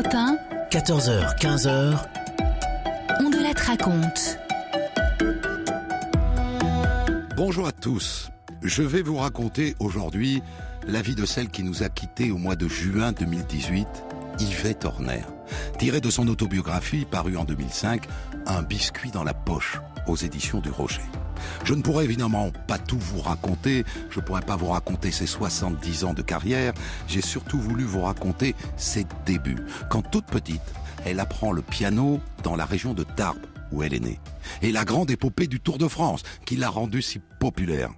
Europe 1, 14h, 15h, on de la raconte. Bonjour à tous. Je vais vous raconter aujourd'hui la vie de celle qui nous a quittés au mois de juin 2018, Yvette Horner. Tirée de son autobiographie parue en 2005, Un biscuit dans la poche aux éditions du Rocher. Je ne pourrais évidemment pas tout vous raconter, je pourrais pas vous raconter ses 70 ans de carrière, j'ai surtout voulu vous raconter ses débuts. Quand toute petite, elle apprend le piano dans la région de Tarbes, où elle est née. Et la grande épopée du Tour de France, qui l'a rendue si populaire.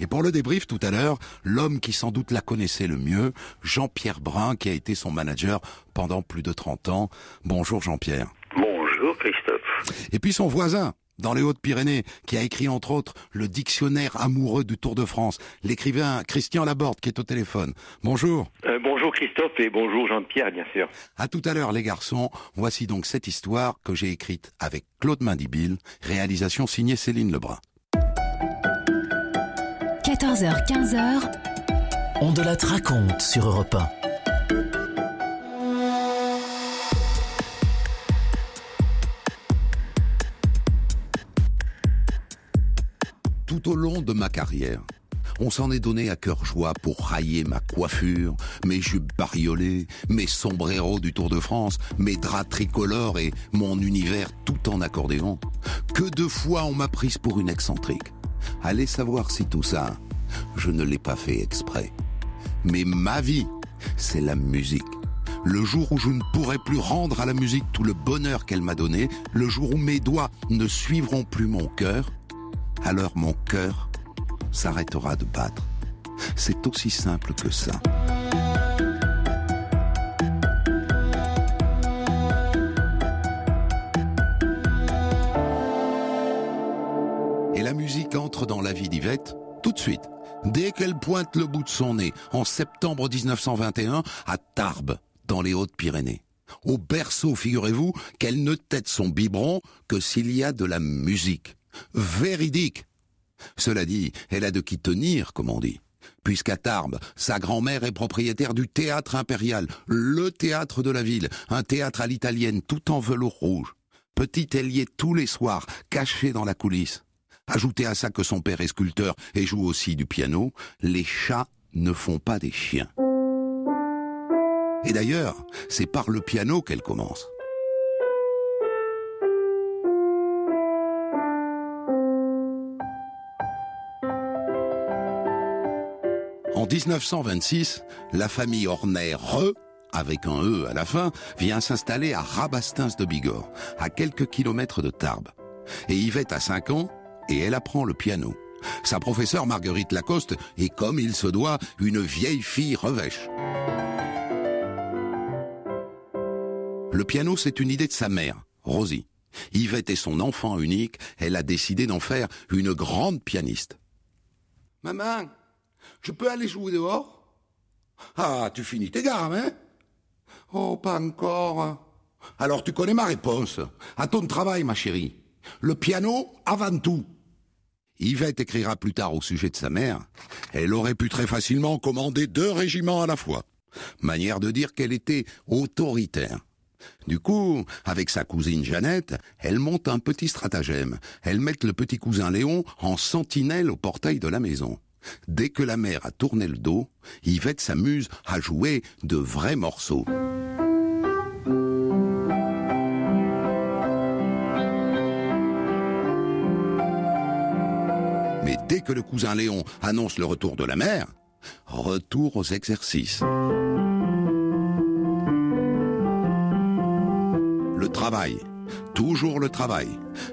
Et pour le débrief tout à l'heure, l'homme qui sans doute la connaissait le mieux, Jean-Pierre Brun, qui a été son manager pendant plus de 30 ans. Bonjour Jean-Pierre. Bonjour Christophe. Et puis son voisin, dans les Hautes-Pyrénées, qui a écrit entre autres le dictionnaire amoureux du Tour de France, l'écrivain Christian Laborde qui est au téléphone. Bonjour. Euh, bonjour Christophe et bonjour Jean-Pierre, bien sûr. À tout à l'heure les garçons, voici donc cette histoire que j'ai écrite avec Claude Mindibille, réalisation signée Céline Lebrun. 14h, 15h, on de la raconte sur Europe 1. Tout au long de ma carrière, on s'en est donné à cœur joie pour railler ma coiffure, mes jupes bariolées, mes sombreros du Tour de France, mes draps tricolores et mon univers tout en accordéon. Que de fois on m'a prise pour une excentrique. Allez savoir si tout ça, je ne l'ai pas fait exprès. Mais ma vie, c'est la musique. Le jour où je ne pourrai plus rendre à la musique tout le bonheur qu'elle m'a donné, le jour où mes doigts ne suivront plus mon cœur, alors mon cœur s'arrêtera de battre. C'est aussi simple que ça. Et la musique entre dans la vie d'Yvette tout de suite, dès qu'elle pointe le bout de son nez, en septembre 1921, à Tarbes, dans les Hautes-Pyrénées. Au berceau, figurez-vous, qu'elle ne tête son biberon que s'il y a de la musique. Véridique. Cela dit, elle a de qui tenir, comme on dit. Puisqu'à Tarbes, sa grand-mère est propriétaire du théâtre impérial, le théâtre de la ville, un théâtre à l'italienne tout en velours rouge. Petit ailier tous les soirs, caché dans la coulisse. Ajoutez à ça que son père est sculpteur et joue aussi du piano, les chats ne font pas des chiens. Et d'ailleurs, c'est par le piano qu'elle commence. En 1926, la famille Horner, avec un E à la fin, vient s'installer à Rabastins de Bigorre, à quelques kilomètres de Tarbes. Et Yvette a 5 ans, et elle apprend le piano. Sa professeure Marguerite Lacoste est, comme il se doit, une vieille fille revêche. Le piano, c'est une idée de sa mère, Rosie. Yvette est son enfant unique, elle a décidé d'en faire une grande pianiste. Maman, je peux aller jouer dehors? Ah, tu finis tes gammes, hein? Oh, pas encore. Alors tu connais ma réponse. À ton travail, ma chérie. Le piano avant tout. Yvette écrira plus tard au sujet de sa mère. Elle aurait pu très facilement commander deux régiments à la fois. Manière de dire qu'elle était autoritaire. Du coup, avec sa cousine Jeannette, elle monte un petit stratagème. Elle met le petit cousin Léon en sentinelle au portail de la maison. Dès que la mère a tourné le dos, Yvette s'amuse à jouer de vrais morceaux. Mais dès que le cousin Léon annonce le retour de la mère, retour aux exercices. Le travail, toujours le travail.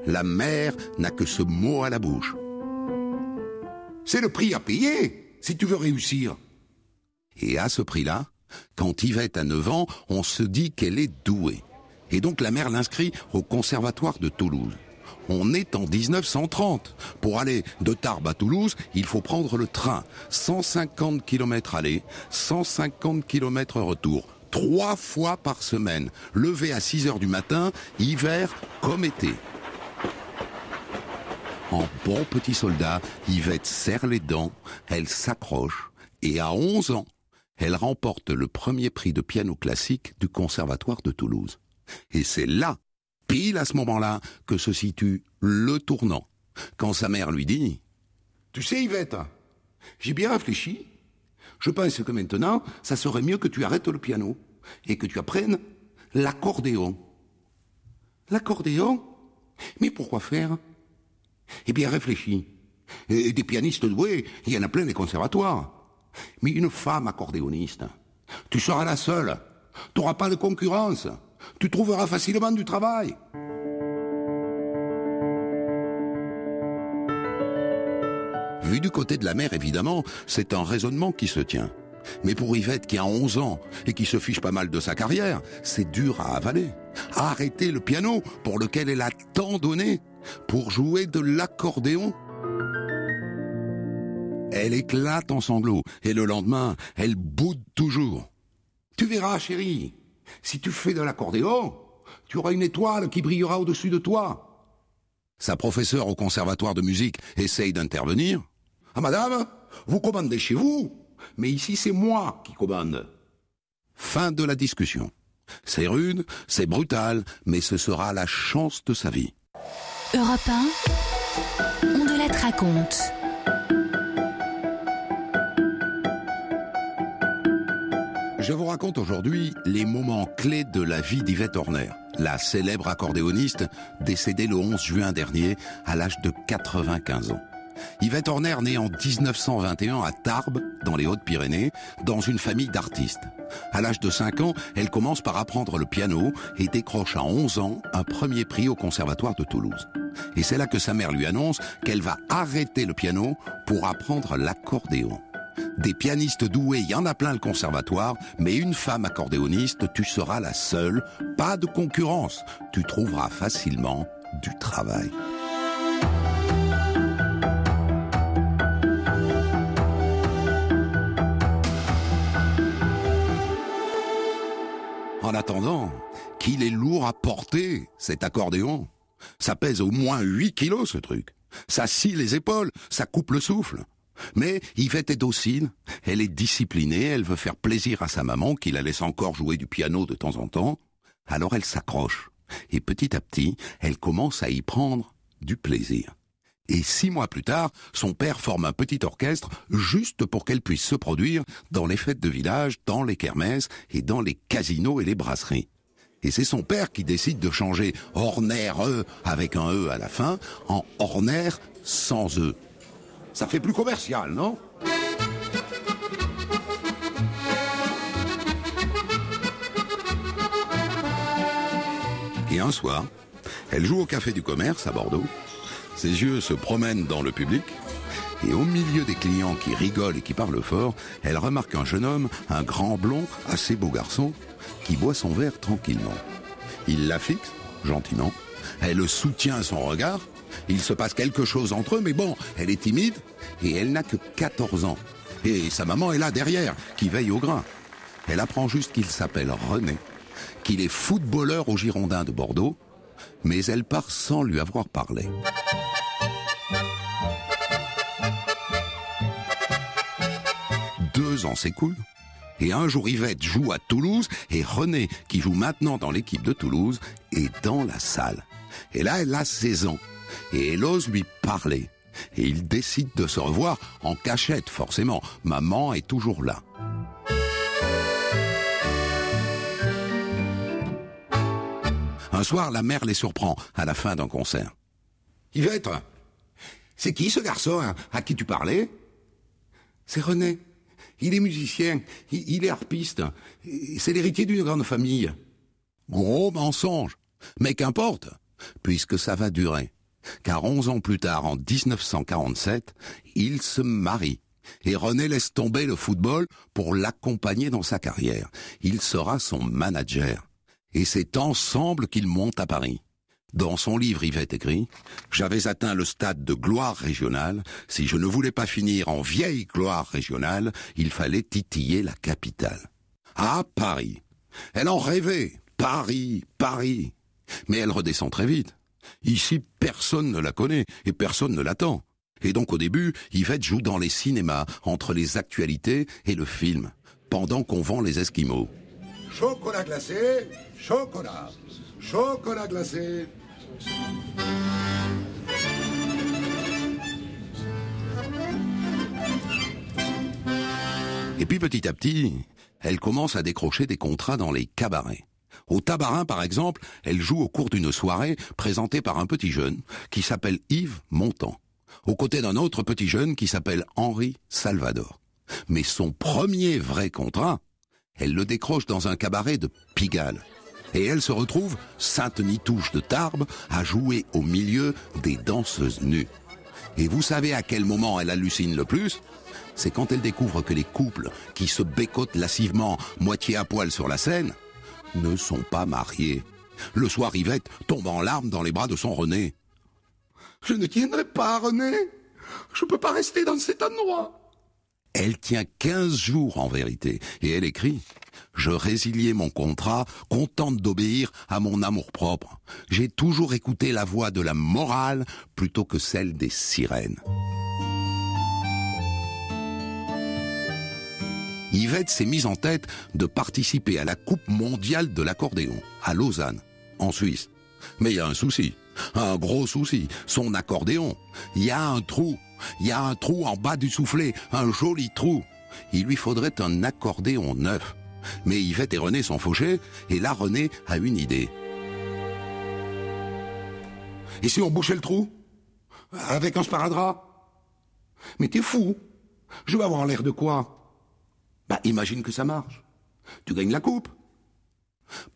La mère n'a que ce mot à la bouche. C'est le prix à payer si tu veux réussir. Et à ce prix-là, Quand Yvette a 9 ans, on se dit qu'elle est douée. Et donc la mère l'inscrit au conservatoire de Toulouse. On est en 1930. Pour aller de Tarbes à Toulouse, il faut prendre le train. 150 km aller, 150 km retour. Trois fois par semaine. Levé à 6 heures du matin, hiver comme été. En bon petit soldat, Yvette serre les dents, elle s'accroche, et à 11 ans, elle remporte le premier prix de piano classique du Conservatoire de Toulouse. Et c'est là, pile à ce moment-là, que se situe le tournant. Quand sa mère lui dit Tu sais, Yvette, j'ai bien réfléchi. Je pense que maintenant, ça serait mieux que tu arrêtes le piano et que tu apprennes l'accordéon. L'accordéon? Mais pourquoi faire? Eh bien, réfléchis. Et des pianistes doués, il y en a plein des conservatoires. Mais une femme accordéoniste, tu seras la seule. Tu n'auras pas de concurrence. Tu trouveras facilement du travail. Vu du côté de la mère, évidemment, c'est un raisonnement qui se tient. Mais pour Yvette qui a 11 ans et qui se fiche pas mal de sa carrière, c'est dur à avaler. Arrêter le piano pour lequel elle a tant donné pour jouer de l'accordéon. Elle éclate en sanglots et le lendemain, elle boude toujours. Tu verras, chérie, si tu fais de l'accordéon, tu auras une étoile qui brillera au-dessus de toi. Sa professeure au conservatoire de musique essaye d'intervenir. Ah madame, vous commandez chez vous, mais ici c'est moi qui commande. Fin de la discussion. C'est rude, c'est brutal, mais ce sera la chance de sa vie. Europe 1, on de la raconte. Je vous raconte aujourd'hui les moments clés de la vie d'Yvette Horner, la célèbre accordéoniste décédée le 11 juin dernier à l'âge de 95 ans. Yvette Horner née en 1921 à Tarbes, dans les Hautes-Pyrénées, dans une famille d'artistes. À l'âge de 5 ans, elle commence par apprendre le piano et décroche à 11 ans un premier prix au Conservatoire de Toulouse. Et c'est là que sa mère lui annonce qu'elle va arrêter le piano pour apprendre l'accordéon. Des pianistes doués, il y en a plein le conservatoire, mais une femme accordéoniste, tu seras la seule. Pas de concurrence. Tu trouveras facilement du travail. Attendant, qu'il est lourd à porter, cet accordéon. Ça pèse au moins 8 kilos, ce truc. Ça scie les épaules, ça coupe le souffle. Mais Yvette est docile, elle est disciplinée, elle veut faire plaisir à sa maman qui la laisse encore jouer du piano de temps en temps. Alors elle s'accroche. Et petit à petit, elle commence à y prendre du plaisir. Et six mois plus tard, son père forme un petit orchestre juste pour qu'elle puisse se produire dans les fêtes de village, dans les kermesses et dans les casinos et les brasseries. Et c'est son père qui décide de changer Horner E avec un E à la fin en Horner sans E. Ça fait plus commercial, non? Et un soir, elle joue au Café du Commerce à Bordeaux. Ses yeux se promènent dans le public. Et au milieu des clients qui rigolent et qui parlent fort, elle remarque un jeune homme, un grand blond, assez beau garçon, qui boit son verre tranquillement. Il la fixe, gentiment. Elle soutient son regard. Il se passe quelque chose entre eux, mais bon, elle est timide et elle n'a que 14 ans. Et sa maman est là derrière, qui veille au grain. Elle apprend juste qu'il s'appelle René, qu'il est footballeur au Girondin de Bordeaux, mais elle part sans lui avoir parlé. Deux ans s'écoulent, et un jour Yvette joue à Toulouse, et René, qui joue maintenant dans l'équipe de Toulouse, est dans la salle. Et là, elle a 16 ans, et elle ose lui parler. Et ils décident de se revoir en cachette, forcément. Maman est toujours là. Un soir, la mère les surprend à la fin d'un concert. Yvette, c'est qui ce garçon hein, à qui tu parlais? C'est René. Il est musicien, il, est harpiste. C'est l'héritier d'une grande famille. Gros mensonge. Mais qu'importe, puisque ça va durer. Car onze ans plus tard, en 1947, il se marie Et René laisse tomber le football pour l'accompagner dans sa carrière. Il sera son manager. Et c'est ensemble qu'ils montent à Paris. Dans son livre, Yvette écrit J'avais atteint le stade de gloire régionale. Si je ne voulais pas finir en vieille gloire régionale, il fallait titiller la capitale. À Paris. Elle en rêvait. Paris, Paris. Mais elle redescend très vite. Ici, personne ne la connaît et personne ne l'attend. Et donc au début, Yvette joue dans les cinémas, entre les actualités et le film, pendant qu'on vend les Esquimaux. Chocolat glacé, chocolat, chocolat glacé. Et puis petit à petit, elle commence à décrocher des contrats dans les cabarets. Au Tabarin, par exemple, elle joue au cours d'une soirée présentée par un petit jeune qui s'appelle Yves Montand, aux côtés d'un autre petit jeune qui s'appelle Henri Salvador. Mais son premier vrai contrat, elle le décroche dans un cabaret de Pigalle. Et elle se retrouve, Sainte-Nitouche de Tarbes, à jouer au milieu des danseuses nues. Et vous savez à quel moment elle hallucine le plus? C'est quand elle découvre que les couples qui se bécotent lascivement, moitié à poil sur la scène, ne sont pas mariés. Le soir, Yvette tombe en larmes dans les bras de son René. Je ne tiendrai pas, René. Je ne peux pas rester dans cet endroit. Elle tient quinze jours en vérité, et elle écrit Je résiliais mon contrat, contente d'obéir à mon amour-propre. J'ai toujours écouté la voix de la morale plutôt que celle des sirènes. Yvette s'est mise en tête de participer à la Coupe mondiale de l'accordéon, à Lausanne, en Suisse. Mais il y a un souci, un gros souci, son accordéon. Il y a un trou, il y a un trou en bas du soufflet, un joli trou. Il lui faudrait un accordéon neuf. Mais Yvette et René sont fauchés, et là René a une idée. Et si on bouchait le trou Avec un sparadrap? Mais t'es fou Je vais avoir l'air de quoi? Bah imagine que ça marche. Tu gagnes la coupe.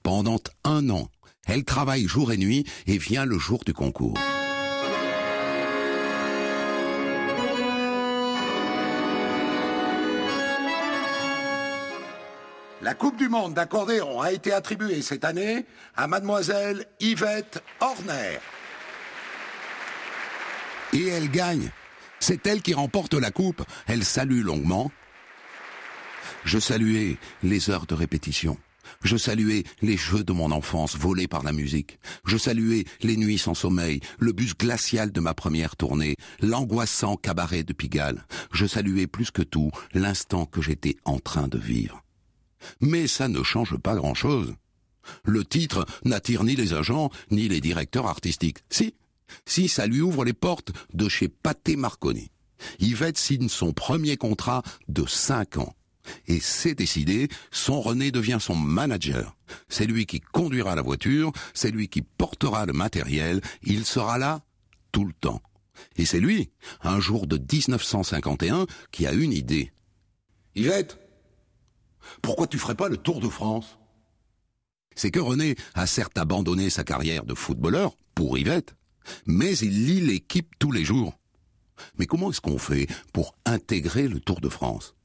Pendant un an, elle travaille jour et nuit et vient le jour du concours. La Coupe du Monde d'accordéon a été attribuée cette année à mademoiselle Yvette Horner. Et elle gagne. C'est elle qui remporte la coupe. Elle salue longuement. Je saluais les heures de répétition. Je saluais les jeux de mon enfance volés par la musique. Je saluais les nuits sans sommeil, le bus glacial de ma première tournée, l'angoissant cabaret de Pigalle. Je saluais plus que tout l'instant que j'étais en train de vivre. Mais ça ne change pas grand-chose. Le titre n'attire ni les agents, ni les directeurs artistiques. Si, si ça lui ouvre les portes de chez Pathé Marconi. Yvette signe son premier contrat de cinq ans. Et c'est décidé, son René devient son manager. C'est lui qui conduira la voiture, c'est lui qui portera le matériel, il sera là tout le temps. Et c'est lui, un jour de 1951, qui a une idée. Yvette, pourquoi tu ferais pas le Tour de France? C'est que René a certes abandonné sa carrière de footballeur pour Yvette, mais il lit l'équipe tous les jours. Mais comment est-ce qu'on fait pour intégrer le Tour de France?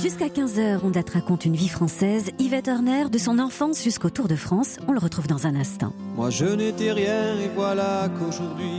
Jusqu'à 15h, on date raconte une vie française. Yvette Horner, de son enfance jusqu'au Tour de France, on le retrouve dans un instant. Moi je n'étais rien et voilà qu'aujourd'hui,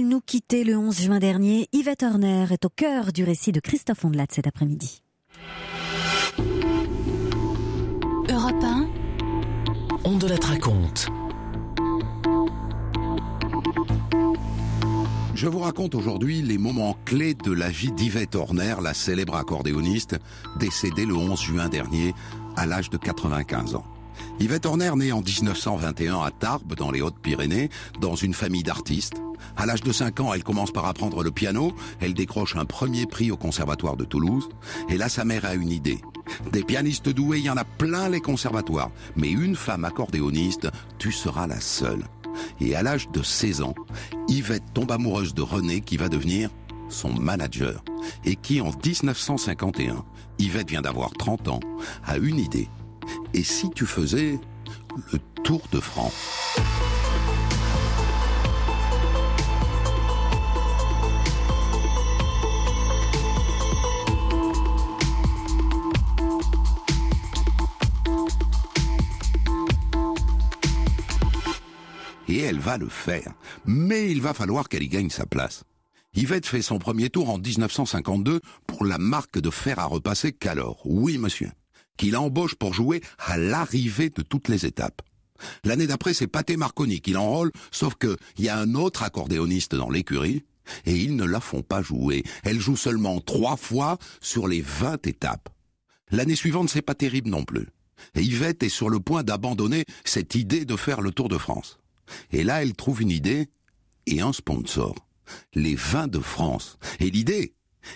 quittait le 11 juin dernier. Yvette Horner est au cœur du récit de Christophe Ondelat cet après-midi. Europe 1, On de la raconte. Je vous raconte aujourd'hui les moments clés de la vie d'Yvette Horner, la célèbre accordéoniste, décédée le 11 juin dernier à l'âge de 95 ans. Yvette Horner née en 1921 à Tarbes, dans les Hautes-Pyrénées, dans une famille d'artistes. À l'âge de 5 ans, elle commence par apprendre le piano, elle décroche un premier prix au Conservatoire de Toulouse, et là sa mère a une idée. Des pianistes doués, il y en a plein les conservatoires, mais une femme accordéoniste, tu seras la seule. Et à l'âge de 16 ans, Yvette tombe amoureuse de René qui va devenir son manager et qui en 1951, Yvette vient d'avoir 30 ans, a une idée. Et si tu faisais le Tour de France Et elle va le faire. Mais il va falloir qu'elle y gagne sa place. Yvette fait son premier tour en 1952 pour la marque de fer à repasser Calor. Oui, monsieur. Qui l'embauche pour jouer à l'arrivée de toutes les étapes. L'année d'après, c'est Paté Marconi qui l'enrôle, sauf que il y a un autre accordéoniste dans l'écurie, et ils ne la font pas jouer. Elle joue seulement trois fois sur les 20 étapes. L'année suivante, c'est pas terrible non plus. Et Yvette est sur le point d'abandonner cette idée de faire le Tour de France. Et là, elle trouve une idée et un sponsor. Les vins de France. Et l'idée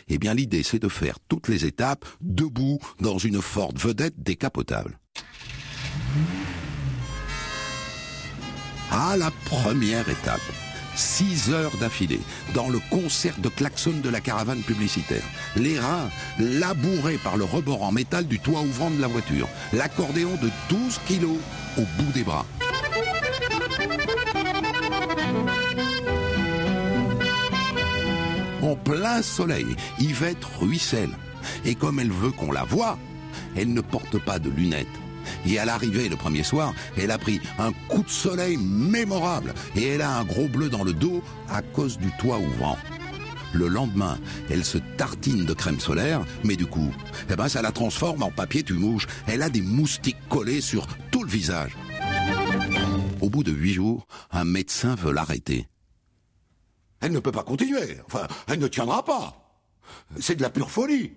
Eh bien, l'idée, c'est de faire toutes les étapes debout dans une Ford vedette décapotable. À la première étape, six heures d'affilée, dans le concert de klaxon de la caravane publicitaire. Les reins labourés par le rebord en métal du toit ouvrant de la voiture. L'accordéon de 12 kilos au bout des bras. En plein soleil, Yvette ruisselle. Et comme elle veut qu'on la voie, elle ne porte pas de lunettes. Et à l'arrivée le premier soir, elle a pris un coup de soleil mémorable et elle a un gros bleu dans le dos à cause du toit ouvrant. Le lendemain, elle se tartine de crème solaire, mais du coup, eh ben ça la transforme en papier tu mouches. Elle a des moustiques collés sur tout le visage. Au bout de huit jours, un médecin veut l'arrêter. Elle ne peut pas continuer. Enfin, elle ne tiendra pas. C'est de la pure folie.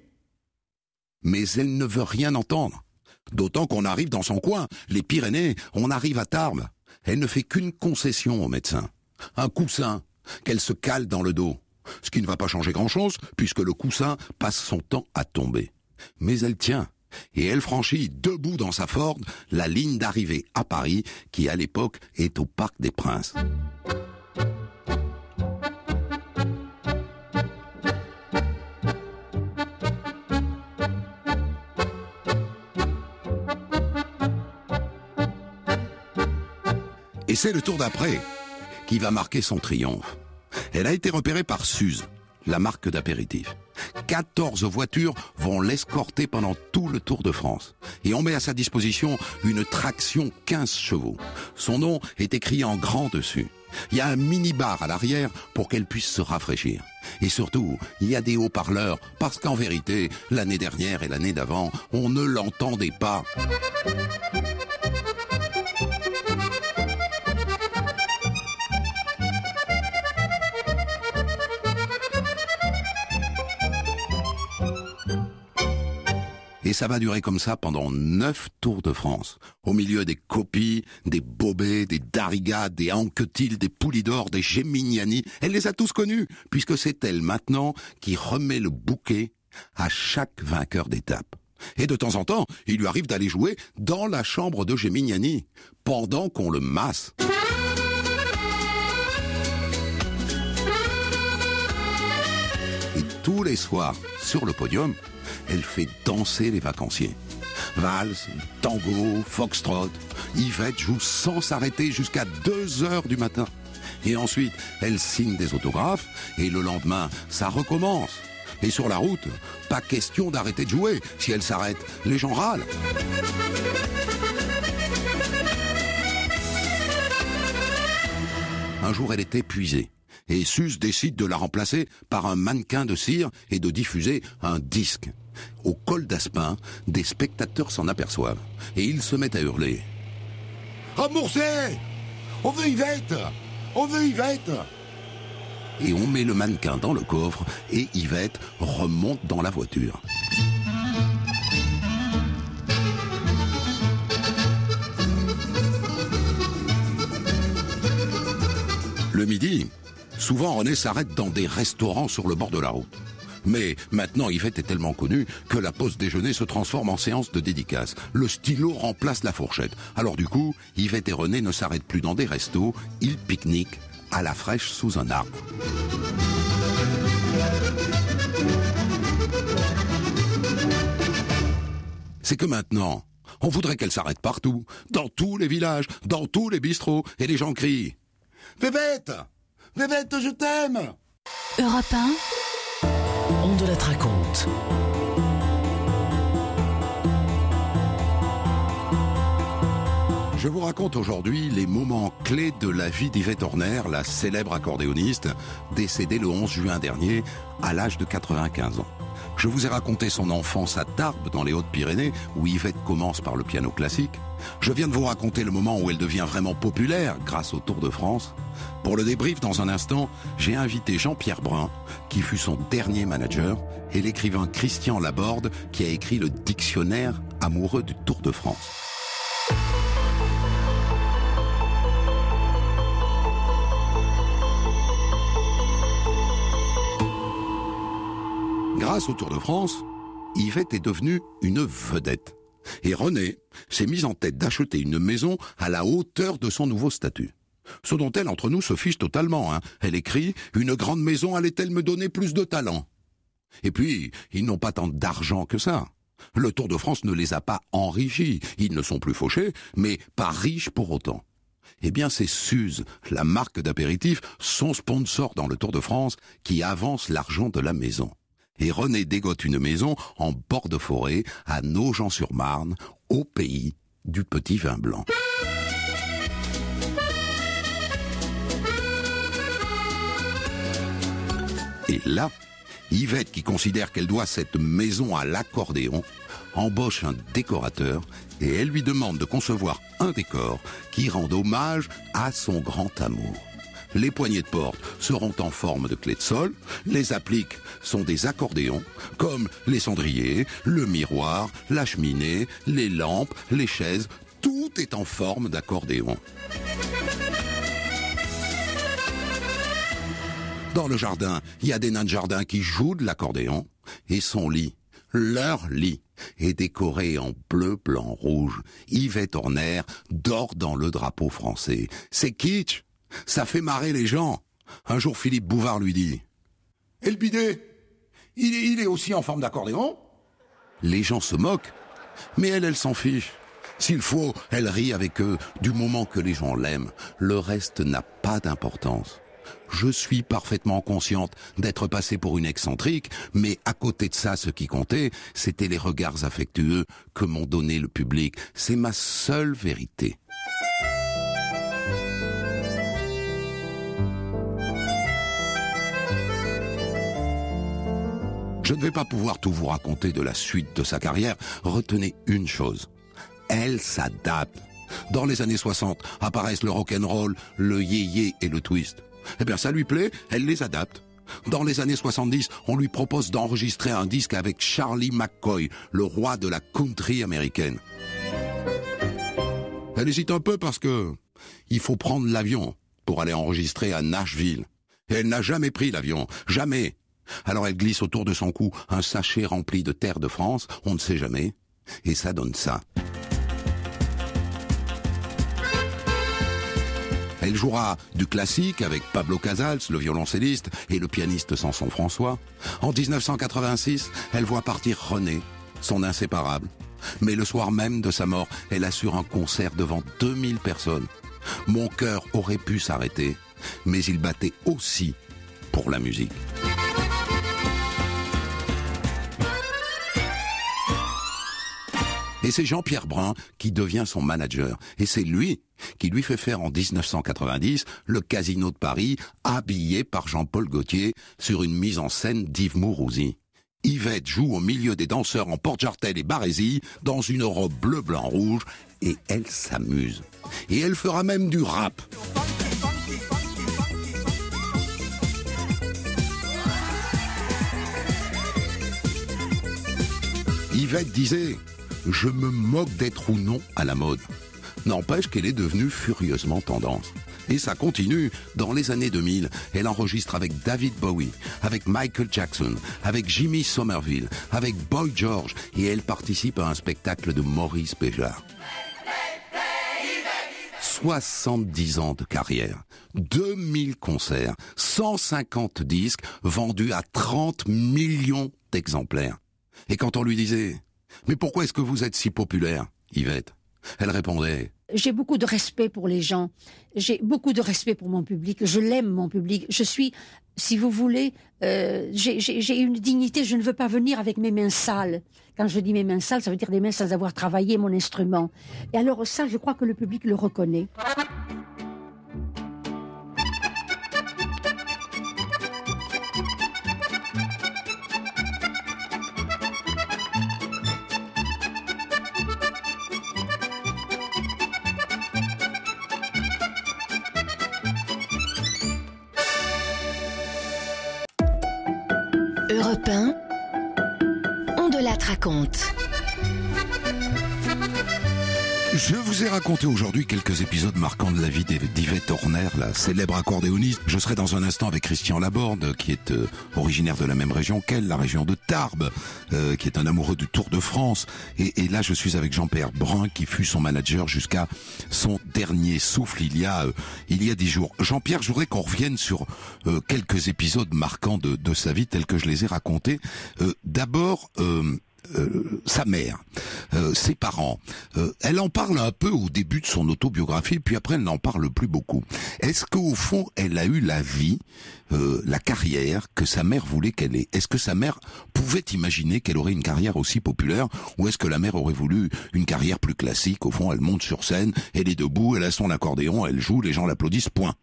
Mais elle ne veut rien entendre. D'autant qu'on arrive dans son coin, les Pyrénées, on arrive à Tarbes. Elle ne fait qu'une concession au médecin. Un coussin qu'elle se cale dans le dos. Ce qui ne va pas changer grand-chose, puisque le coussin passe son temps à tomber. Mais elle tient. Et elle franchit debout dans sa Ford la ligne d'arrivée à Paris, qui à l'époque est au Parc des Princes. Et c'est le tour d'après qui va marquer son triomphe. Elle a été repérée par Suze, la marque d'apéritif. 14 voitures vont l'escorter pendant tout le Tour de France. Et on met à sa disposition une traction 15 chevaux. Son nom est écrit en grand dessus. Il y a un mini-bar à l'arrière pour qu'elle puisse se rafraîchir. Et surtout, il y a des haut-parleurs parce qu'en vérité, l'année dernière et l'année d'avant, on ne l'entendait pas. Ça va durer comme ça pendant neuf Tours de France. Au milieu des copies, des Bobet, des Dariga, des Anquetil, des Poulidor, des Gemignani. Elle les a tous connus, puisque c'est elle maintenant qui remet le bouquet à chaque vainqueur d'étape. Et de temps en temps, il lui arrive d'aller jouer dans la chambre de Gemignani, pendant qu'on le masse. Et tous les soirs, sur le podium, elle fait danser les vacanciers. Valse, tango, foxtrot, Yvette joue sans s'arrêter jusqu'à 2 heures du matin. Et ensuite, elle signe des autographes, et le lendemain, ça recommence. Et sur la route, pas question d'arrêter de jouer. Si elle s'arrête, les gens râlent. Un jour, elle est épuisée. Et Suze décide de la remplacer par un mannequin de cire et de diffuser un disque. Au col d'Aspin, des spectateurs s'en aperçoivent. Et ils se mettent à hurler. Remboursé On veut Yvette On veut Yvette Et on met le mannequin dans le coffre et Yvette remonte dans la voiture. Le midi, souvent René s'arrête dans des restaurants sur le bord de la route. Mais maintenant, Yvette est tellement connue que la pause déjeuner se transforme en séance de dédicace. Le stylo remplace la fourchette. Alors du coup, Yvette et René ne s'arrêtent plus dans des restos, ils pique-niquent à la fraîche sous un arbre. C'est que maintenant, on voudrait qu'elle s'arrête partout, dans tous les villages, dans tous les bistrots, et les gens crient Vévette Vévette, je t'aime Europe 1, On de la raconte. Je vous raconte aujourd'hui les moments clés de la vie d'Yvette Horner, la célèbre accordéoniste, décédée le 11 juin dernier à l'âge de 95 ans. Je vous ai raconté son enfance à Tarbes, dans les Hautes-Pyrénées, où Yvette commence par le piano classique. Je viens de vous raconter le moment où elle devient vraiment populaire grâce au Tour de France. Pour le débrief dans un instant, j'ai invité Jean-Pierre Brun, qui fut son dernier manager, et l'écrivain Christian Laborde, qui a écrit le dictionnaire amoureux du Tour de France. Grâce au Tour de France, Yvette est devenue une vedette. Et René s'est mise en tête d'acheter une maison à la hauteur de son nouveau statut. Ce dont elle, entre nous, se fiche totalement. hein. Elle écrit « Une grande maison allait-elle me donner plus de talent ?» Et puis, ils n'ont pas tant d'argent que ça. Le Tour de France ne les a pas enrichis. Ils ne sont plus fauchés, mais pas riches pour autant. Eh bien, c'est Suze, la marque d'apéritif, son sponsor dans le Tour de France, qui avance l'argent de la maison. Et René dégote une maison en bord de forêt, à Nogent-sur-Marne, au pays du petit vin blanc. Et là, Yvette, qui considère qu'elle doit cette maison à l'accordéon, embauche un décorateur et elle lui demande de concevoir un décor qui rende hommage à son grand amour. Les poignées de porte seront en forme de clé de sol, les appliques sont des accordéons, comme les cendriers, le miroir, la cheminée, les lampes, les chaises, tout est en forme d'accordéon. Dans le jardin, il y a des nains de jardin qui jouent de l'accordéon, et son lit, leur lit, est décoré en bleu, blanc, rouge. Yvette Horner dort dans le drapeau français. C'est kitsch, ça fait marrer les gens. Un jour, Philippe Bouvard lui dit Et le bidet il est, il est aussi en forme d'accordéon Les gens se moquent, mais elle, elle s'en fiche. S'il faut, elle rit avec eux du moment que les gens l'aiment. Le reste n'a pas d'importance. Je suis parfaitement consciente d'être passée pour une excentrique, mais à côté de ça, ce qui comptait, c'était les regards affectueux que m'ont donné le public. C'est ma seule vérité. Je ne vais pas pouvoir tout vous raconter de la suite de sa carrière. Retenez une chose. Elle s'adapte. Dans les années 60 apparaissent le rock'n'roll, le yé-yé et le twist. Eh bien, ça lui plaît, elle les adapte. Dans les années 70, on lui propose d'enregistrer un disque avec Charlie McCoy, le roi de la country américaine. Elle hésite un peu parce que il faut prendre l'avion pour aller enregistrer à Nashville. Et elle n'a jamais pris l'avion, jamais. Alors elle glisse autour de son cou un sachet rempli de terre de France, on ne sait jamais, et ça donne ça. Elle jouera du classique avec Pablo Casals, le violoncelliste, et le pianiste Samson François. En 1986, elle voit partir René, son inséparable. Mais le soir même de sa mort, elle assure un concert devant 2000 personnes. Mon cœur aurait pu s'arrêter, mais il battait aussi pour la musique. Et c'est Jean-Pierre Brun qui devient son manager. Et c'est lui qui lui fait faire en 1990 le Casino de Paris, habillé par Jean-Paul Gaultier sur une mise en scène d'Yves Mourouzi. Yvette joue au milieu des danseurs en porte-jartel et barésie, dans une robe bleu-blanc-rouge, et elle s'amuse. Et elle fera même du rap. Yvette disait Je me moque d'être ou non à la mode. N'empêche qu'elle est devenue furieusement tendance. Et ça continue. Dans les années 2000, elle enregistre avec David Bowie, avec Michael Jackson, avec Jimmy Somerville, avec Boy George, et elle participe à un spectacle de Maurice Béjart. 70 ans de carrière, 2000 concerts, 150 disques vendus à 30 millions d'exemplaires. Et quand on lui disait Mais pourquoi est-ce que vous êtes si populaire, Yvette? Elle répondait j'ai beaucoup de respect pour les gens. J'ai beaucoup de respect pour mon public. Je l'aime, mon public. Je suis, si vous voulez, euh, j'ai une dignité. Je ne veux pas venir avec mes mains sales. Quand je dis mes mains sales, ça veut dire des mains sans avoir travaillé mon instrument. Et alors ça, je crois que le public le reconnaît. On de la raconte. Je vous ai raconté aujourd'hui quelques épisodes marquants de la vie d'Yvette Horner, la célèbre accordéoniste. Je serai dans un instant avec Christian Laborde, qui est euh, originaire de la même région qu'elle, la région de Tarbes, euh, qui est un amoureux du Tour de France. Et, là, je suis avec Jean-Pierre Brun, qui fut son manager jusqu'à son dernier souffle il y a euh, il y a dix jours. Jean-Pierre, je voudrais qu'on revienne sur quelques épisodes marquants de, de, sa vie tels que je les ai racontés. D'abord. Euh, sa mère, euh, ses parents. Euh, elle en parle un peu au début de son autobiographie, puis après elle n'en parle plus beaucoup. Est-ce qu'au fond elle a eu la vie, la carrière que sa mère voulait qu'elle ait? Est-ce que sa mère pouvait imaginer qu'elle aurait une carrière aussi populaire, ou est-ce que la mère aurait voulu une carrière plus classique? Au fond, elle monte sur scène, elle est debout, elle a son accordéon, elle joue, les gens l'applaudissent, point.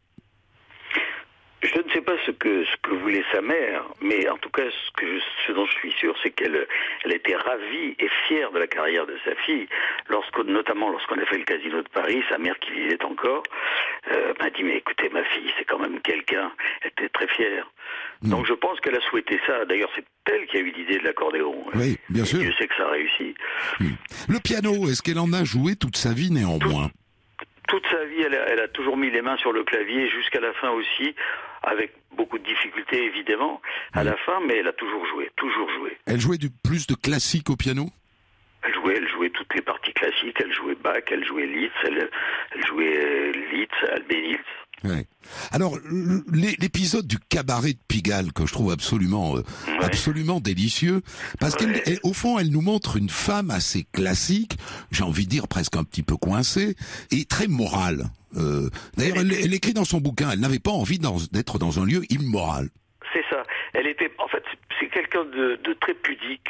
Je ne sais pas ce que ce que voulait sa mère, mais en tout cas ce que ce dont je suis sûr, c'est qu'elle elle était ravie et fière de la carrière de sa fille. Lorsque, notamment lorsqu'on a fait le Casino de Paris, sa mère qui vivait encore euh, m'a dit mais écoutez ma fille, c'est quand même quelqu'un. Elle était très fière. Mm. Donc je pense qu'elle a souhaité ça. D'ailleurs, c'est elle qui a eu l'idée de l'accordéon. Oui, bien et sûr. Dieu sait que ça a réussi. Mm. Le piano, est-ce qu'elle en a joué toute sa vie néanmoins? Toute sa vie, elle a, elle a, toujours mis les mains sur le clavier, jusqu'à la fin aussi, avec beaucoup de difficultés évidemment, à la fin, mais elle a toujours joué, toujours joué. Elle jouait du plus de classique au piano? Elle jouait, elle jouait toutes les parties classiques, elle jouait Bach, elle jouait Liszt, elle, elle jouait Liszt, Albénitz. Ouais. Alors l'épisode du cabaret de Pigalle que je trouve absolument euh, absolument délicieux parce qu'au fond elle nous montre une femme assez classique, j'ai envie de dire presque un petit peu coincée et très morale. Euh, D'ailleurs elle, elle écrit dans son bouquin, elle n'avait pas envie dans- d'être dans un lieu immoral. Elle était, en fait, c'est quelqu'un de, de très pudique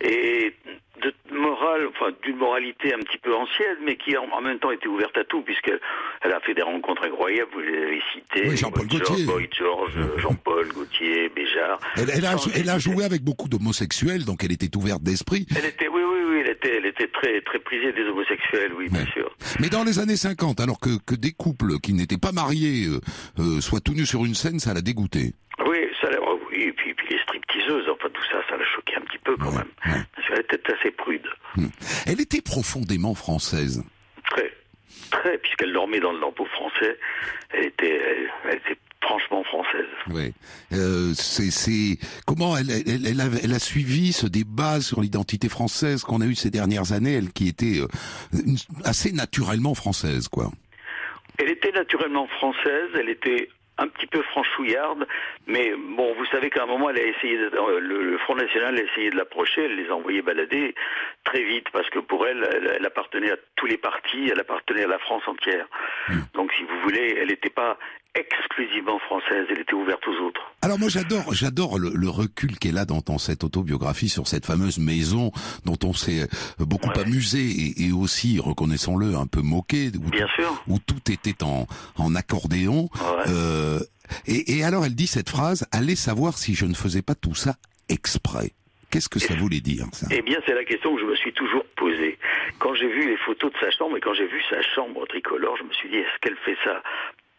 et de morale, enfin d'une moralité un petit peu ancienne, mais qui en, en même temps était ouverte à tout, puisqu'elle elle a fait des rencontres incroyables. Vous les avez citées. Oui, Jean-Paul Gaultier. Boy George, Jean-Paul Gaultier, Béjart. Elle, elle a, elle a joué avec beaucoup d'homosexuels, donc elle était ouverte d'esprit. Elle était, oui, oui, oui, elle était, elle était très, très prisée des homosexuels, oui, bien sûr. Mais dans les années 50, alors que, que des couples qui n'étaient pas mariés euh, euh, soient tout nus sur une scène, ça l'a dégoûté. Oui, ça, l'a- oh, oui, et puis, puis enfin tout ça, ça l'a choqué un petit peu quand même. Parce qu'elle était assez prude. Elle était profondément française. Très, très, puisqu'elle dormait dans le lampeau français, elle était, elle, elle était franchement française. Oui. Euh, c'est, comment elle, elle, elle, a, elle a suivi ce débat sur l'identité française qu'on a eu ces dernières années, elle qui était euh, assez naturellement française, quoi. Elle était naturellement française, elle était un petit peu franchouillarde, mais bon, vous savez qu'à un moment, elle a essayé, de, euh, le, le Front National a essayé de l'approcher, elle les a envoyés balader très vite, parce que pour elle, elle, elle appartenait à tous les partis, elle appartenait à la France entière. Donc, si vous voulez, elle n'était pas exclusivement française, elle était ouverte aux autres. Alors moi j'adore, j'adore le, le recul qu'elle a dans, dans cette autobiographie sur cette fameuse maison dont on s'est euh, beaucoup amusé et, et aussi, reconnaissons-le, un peu moqué, où, Bien sûr. où tout était en, en accordéon. Euh, et, et alors elle dit cette phrase allez savoir si je ne faisais pas tout ça exprès. Qu'est-ce que ça voulait dire ça? Eh bien, c'est la question que je me suis toujours posée. Quand j'ai vu les photos de sa chambre et quand j'ai vu sa chambre tricolore, je me suis dit, est-ce qu'elle fait ça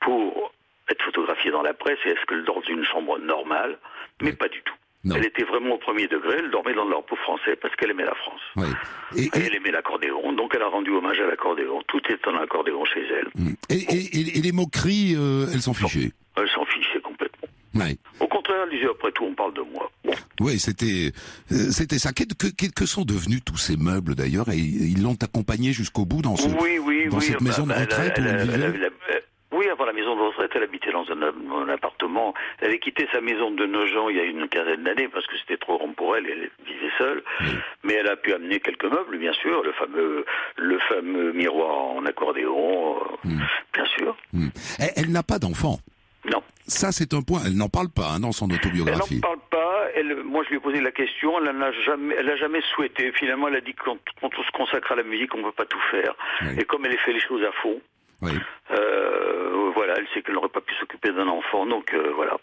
pour être photographiée dans la presse et est-ce qu'elle dort dans une chambre normale Mais pas du tout. Elle était vraiment au premier degré, elle dormait dans le lampeau français parce qu'elle aimait la France. Ouais. Et, elle aimait l'accordéon, donc elle a rendu hommage à l'accordéon. Tout est en accordéon chez elle. Et, et- et- et les moqueries, euh, elle s'en fichait. Elle s'en fichait complètement. Ouais. Au contraire, elle disait, après tout, on parle de moi. Bon. Oui, c'était euh, c'était ça. Que, que, sont devenus tous ces meubles d'ailleurs? Et ils l'ont accompagné jusqu'au bout dans ce oui, oui, dans oui. cette bah, maison de bah, retraite elle où elle elle vivait? elle a- elle- Oui, avant la maison de retraite, elle un appartement. Elle avait quitté sa maison de Nogent il y a une quinzaine d'années parce que c'était trop grand pour elle. Elle vivait seule. Mais elle a pu amener quelques meubles, bien sûr. Le fameux, le fameux miroir en accordéon, euh, bien sûr. Hmm. Elle, elle n'a pas d'enfant. Non. Ça, c'est un point. Elle n'en parle pas hein, dans son Elle autobiographie. n'en parle pas. Elle, moi, je lui ai posé la question. Elle n'a jamais, elle a jamais souhaité. Finalement, elle a dit que quand, quand on se consacre à la musique, on ne peut pas tout faire. Et comme elle a fait les choses à fond, euh, voilà, elle sait qu'elle n'aurait pas pu s'occuper d'un enfant. Donc euh, voilà.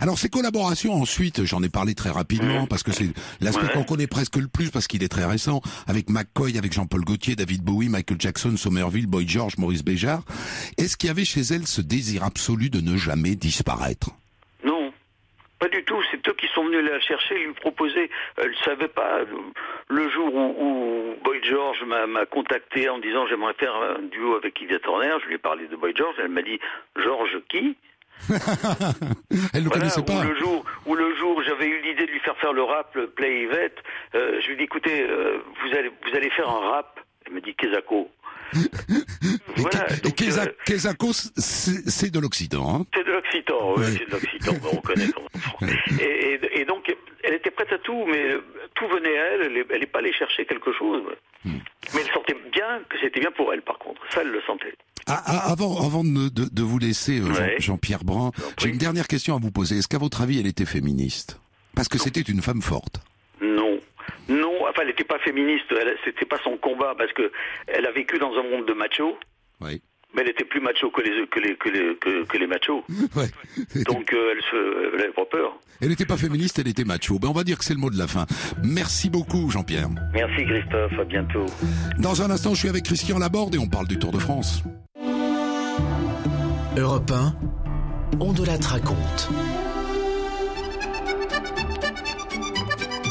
Alors ces collaborations ensuite, j'en ai parlé très rapidement parce que c'est l'aspect Ouais. qu'on connaît presque le plus parce qu'il est très récent, avec McCoy, avec Jean-Paul Gaultier, David Bowie, Michael Jackson, Somerville, Boy George, Maurice Béjart. Est-ce qu'il y avait chez elle ce désir absolu de ne jamais disparaître? Pas du tout. C'est eux qui sont venus la chercher, lui proposer. Elle ne savait pas. Le jour où, où Boy George m'a contacté en disant j'aimerais faire un duo avec Yvette Horner, je lui ai parlé de Boy George. Elle m'a dit George qui? Elle ne Voilà, connaissait pas. Le jour où le jour où j'avais eu l'idée de lui faire faire le rap, le Play Yvette, euh, je lui ai dit écoutez, euh, vous allez vous allez faire un rap. Elle me dit Kezako. Voilà, Et euh, Kezako, c'est de l'Occitan. Hein c'est de l'Occitan, oui, c'est de l'Occitan, bon, on connaît comment on fait. et, et- et donc, elle était prête à tout, mais tout venait à elle, elle n'est pas allée chercher quelque chose. Hmm. Mais elle sentait bien que c'était bien pour elle, par contre. Ça, elle le sentait. Ah, ah, avant, avant de, me- de- de vous laisser, euh, Ouais. Jean-Pierre Brun, j'ai une dernière question à vous poser. Est-ce qu'à votre avis, elle était féministe? Parce que c'était une femme forte. Enfin, elle n'était pas féministe, elle- c'était pas son combat, parce que elle a vécu dans un monde de machos. Oui. Mais elle était plus macho que les, que les, que les, que, que les machos. Ouais. Donc, euh, elle se, elle avait pas peur. Elle n'était pas féministe, elle était macho. Ben, on va dire que c'est le mot de la fin. Merci beaucoup, Jean-Pierre. Merci, Christophe, à bientôt. Dans un instant, je suis avec Christian Laborde et on parle du Tour de France. Europe 1, on de la raconte.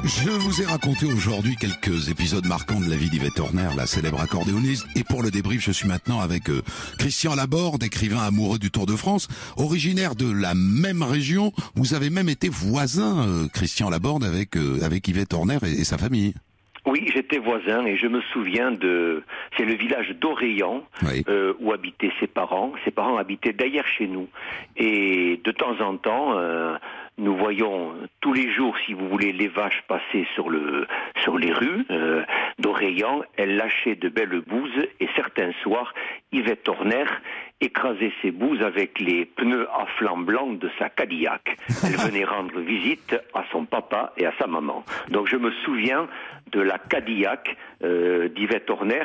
Je vous ai raconté aujourd'hui quelques épisodes marquants de la vie d'Yvette Horner, la célèbre accordéoniste. Et pour le débrief, je suis maintenant avec euh, Christian Laborde, écrivain amoureux du Tour de France, originaire de la même région. Vous avez même été voisin, euh, Christian Laborde, avec euh, avec Yvette Horner et, et sa famille. Oui, j'étais voisin et je me souviens de. C'est le village d'Oréan euh, où habitaient ses parents. Ses parents habitaient derrière chez nous. Et de temps en temps, euh, nous voyons tous les jours, si vous voulez, les vaches passer sur le sur les rues euh, d'Oréan. Elles lâchaient de belles bouses et certains soirs, Yvette Horner écrasait ses bouses avec les pneus à flanc blanc de sa Cadillac. Elle venait rendre visite à son papa et à sa maman. Donc je me souviens de la Cadillac euh, d'Yvette Horner.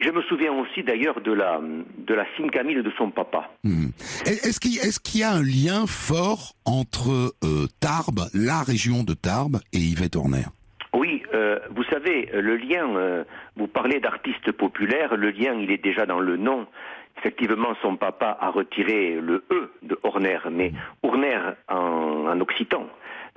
Je me souviens aussi d'ailleurs de la de la Camille de son papa. Hmm. Est-ce qu'il est y a un lien fort entre euh, Tarbes, la région de Tarbes, et Yvette Horner? Oui, euh, vous savez, le lien. Euh, vous parlez d'artistes populaires, le lien, il est déjà dans le nom. Effectivement, son papa a retiré le E de Horner, mais Horner en, en occitan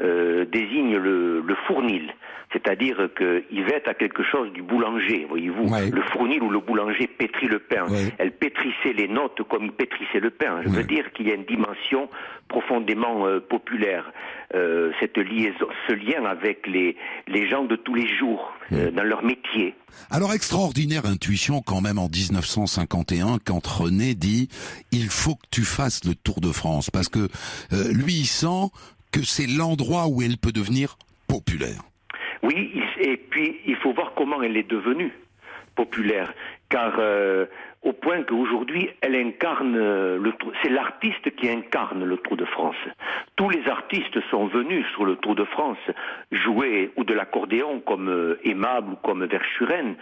euh, désigne le, le, fournil. C'est-à-dire que Yvette a quelque chose du boulanger, voyez-vous. Le fournil ou le boulanger pétrit le pain. Elle pétrissait les notes comme il pétrissait le pain. Je veux dire qu'il y a une dimension profondément euh, populaire. Euh, cette liaison, ce lien avec les, les gens de tous les jours, euh, dans leur métier. Alors, extraordinaire intuition quand même en 1951, quand René dit « Il faut que tu fasses le Tour de France », parce que lui, il sent que c'est l'endroit où elle peut devenir populaire. Oui, et puis il faut voir comment elle est devenue populaire, car euh, au point qu'aujourd'hui elle incarne le c'est l'artiste qui incarne le Tour de France. Tous les artistes sont venus sur le Tour de France jouer ou de l'accordéon comme euh, Aimable ou comme Verschuren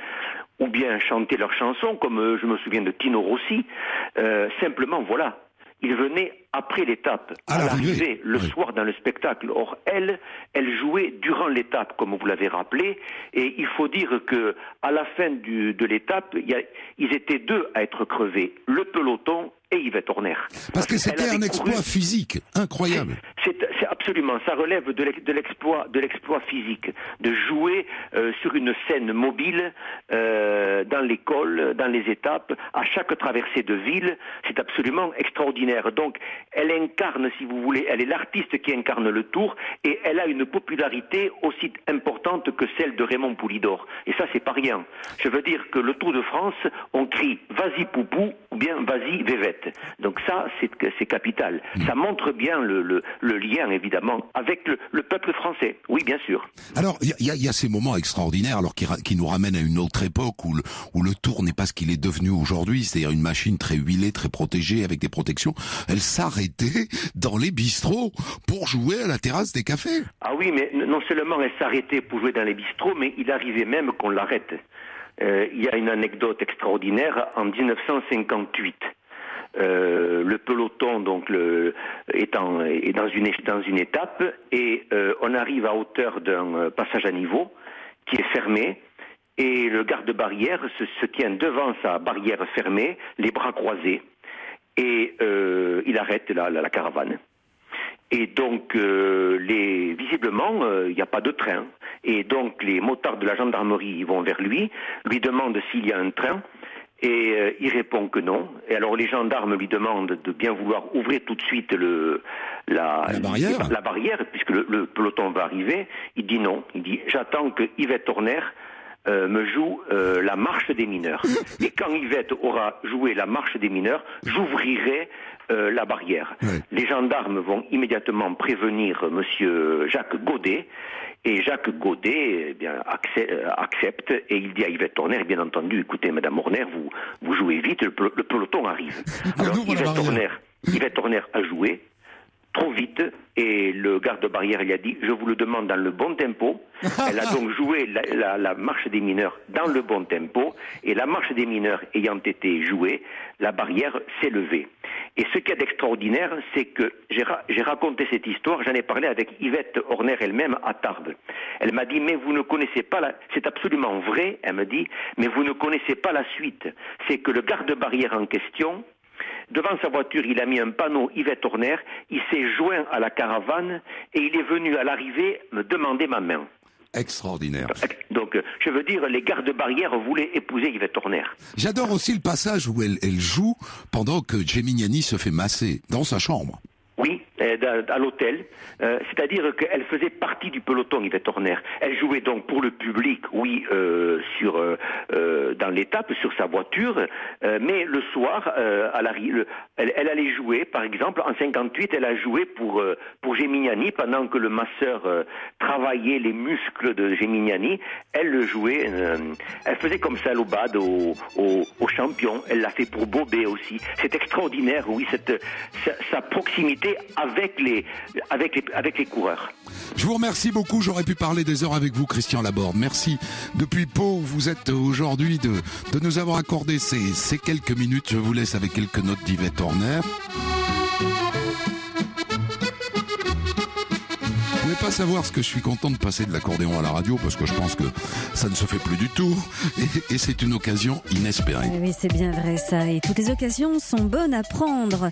ou bien chanter leurs chansons comme euh, je me souviens de Tino Rossi. simplement voilà, il venait après l'étape, à, l'arrivée, le soir dans le spectacle. Or, elle, elle jouait durant l'étape, comme vous l'avez rappelé, et il faut dire que à la fin de l'étape, ils étaient deux à être crevés, le peloton et Yvette Horner. Parce que c'était un exploit physique incroyable. C'est absolument, ça relève de l'exploit, de l'exploit physique, de jouer euh, sur une scène mobile euh, dans l'école, dans les étapes, à chaque traversée de ville, c'est absolument extraordinaire. Donc, elle incarne, si vous voulez, elle est l'artiste qui incarne le Tour, et elle a une popularité aussi importante que celle de Raymond Poulidor. Et ça, c'est pas rien. Je veux dire que le Tour de France, on crie "Vas-y Poupou" ou bien "Vas-y Vévette". Donc ça, c'est capital. Mm. Ça montre bien le, le, le lien, évidemment, avec le, le, peuple français. Oui, bien sûr. Alors, il y a, y a, ces moments extraordinaires, alors qui, qui, nous ramènent à une autre époque où le, où le Tour n'est pas ce qu'il est devenu aujourd'hui, c'est-à-dire une machine très huilée, très protégée, avec des protections. Elle s'arrêtait dans les bistrots pour jouer à la terrasse des cafés. Ah oui, mais non seulement elle s'arrêtait pour jouer dans les bistrots, mais il arrivait même qu'on l'arrête. Euh, il y a une anecdote extraordinaire en 1958. Euh, le peloton donc le, est, est dans, une, dans une étape et euh, on arrive à hauteur d'un euh, passage à niveau qui est fermé et le garde-barrière se, se, tient devant sa barrière fermée, les bras croisés et euh, il arrête la, la, caravane. Et donc, euh, les, visiblement, il n'y a pas de train. Et donc, les motards de la gendarmerie vont vers lui, lui demandent s'il y a un train. Et euh, il répond que non. Et alors les gendarmes lui demandent de bien vouloir ouvrir tout de suite le, la, barrière, la barrière puisque le, peloton va arriver. Il dit non. Il dit j'attends que Yvette Horner euh, me joue euh, la marche des mineurs. Et quand Yvette aura joué la marche des mineurs, j'ouvrirai la barrière. Les gendarmes vont immédiatement prévenir Monsieur Jacques Godet et Jacques Godet eh bien, euh, accepte et il dit à Yvette Horner, bien entendu, écoutez, Madame Horner, vous, vous jouez vite, le, peloton arrive. Alors Yvette Horner, Yvette Horner a joué trop vite et le garde-barrière lui a dit je vous le demande dans le bon tempo. Elle a donc joué la, la, marche des mineurs dans le bon tempo et la marche des mineurs ayant été jouée, la barrière s'est levée. Et ce qu'il y a d'extraordinaire, c'est que j'ai raconté cette histoire, j'en ai parlé avec Yvette Horner elle-même à Tarbes. Elle m'a dit, mais vous ne connaissez pas la... C'est absolument vrai, elle me dit, mais vous ne connaissez pas la suite. C'est que le garde-barrière en question, devant sa voiture, il a mis un panneau Yvette Horner, il s'est joint à la caravane et il est venu à l'arrivée me demander ma main extraordinaire. Donc, euh, je veux dire, les gardes-barrières voulaient épouser Yvette Horner. J'adore aussi le passage où elle, elle joue pendant que Gemignani se fait masser dans sa chambre. À, l'hôtel. Euh, c'est-à-dire qu'elle faisait partie du peloton, Yvette Horner. Elle jouait donc pour le public, oui, euh, sur euh, dans l'étape, sur sa voiture, mais le soir, à la, elle, allait jouer, par exemple, en 58, elle a joué pour pour Gemignani pendant que le masseur travaillait les muscles de Gemignani. Elle le jouait, elle faisait comme ça l'obade au, au, au champion. Elle l'a fait pour Bobet aussi. C'est extraordinaire, oui, cette sa proximité avec les, coureurs. Je vous remercie beaucoup. J'aurais pu parler des heures avec vous, Christian Laborde. Merci. Depuis Pau, vous êtes aujourd'hui de, nous avoir accordé ces, ces quelques minutes. Je vous laisse avec quelques notes d'Yvette Horner. Pouvez pas savoir ce que je suis content de passer de l'accordéon à la radio parce que je pense que ça ne se fait plus du tout et, et c'est une occasion inespérée. Oui, c'est bien vrai ça. Et toutes les occasions sont bonnes à prendre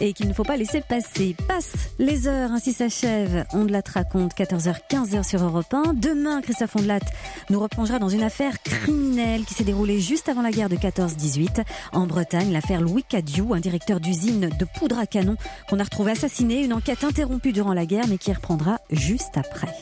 et qu'il ne faut pas laisser passer. Passe les heures, ainsi s'achève. On de la raconte 14h, 15h sur Europe 1. Demain, Christophe Ondelat nous replongera dans une affaire criminelle qui s'est déroulée juste avant la guerre de 14-18 en Bretagne. L'affaire Louis Cadieu, un directeur d'usine de poudre à canon qu'on a retrouvé assassiné. Une enquête interrompue durant la guerre mais qui reprendra juste après.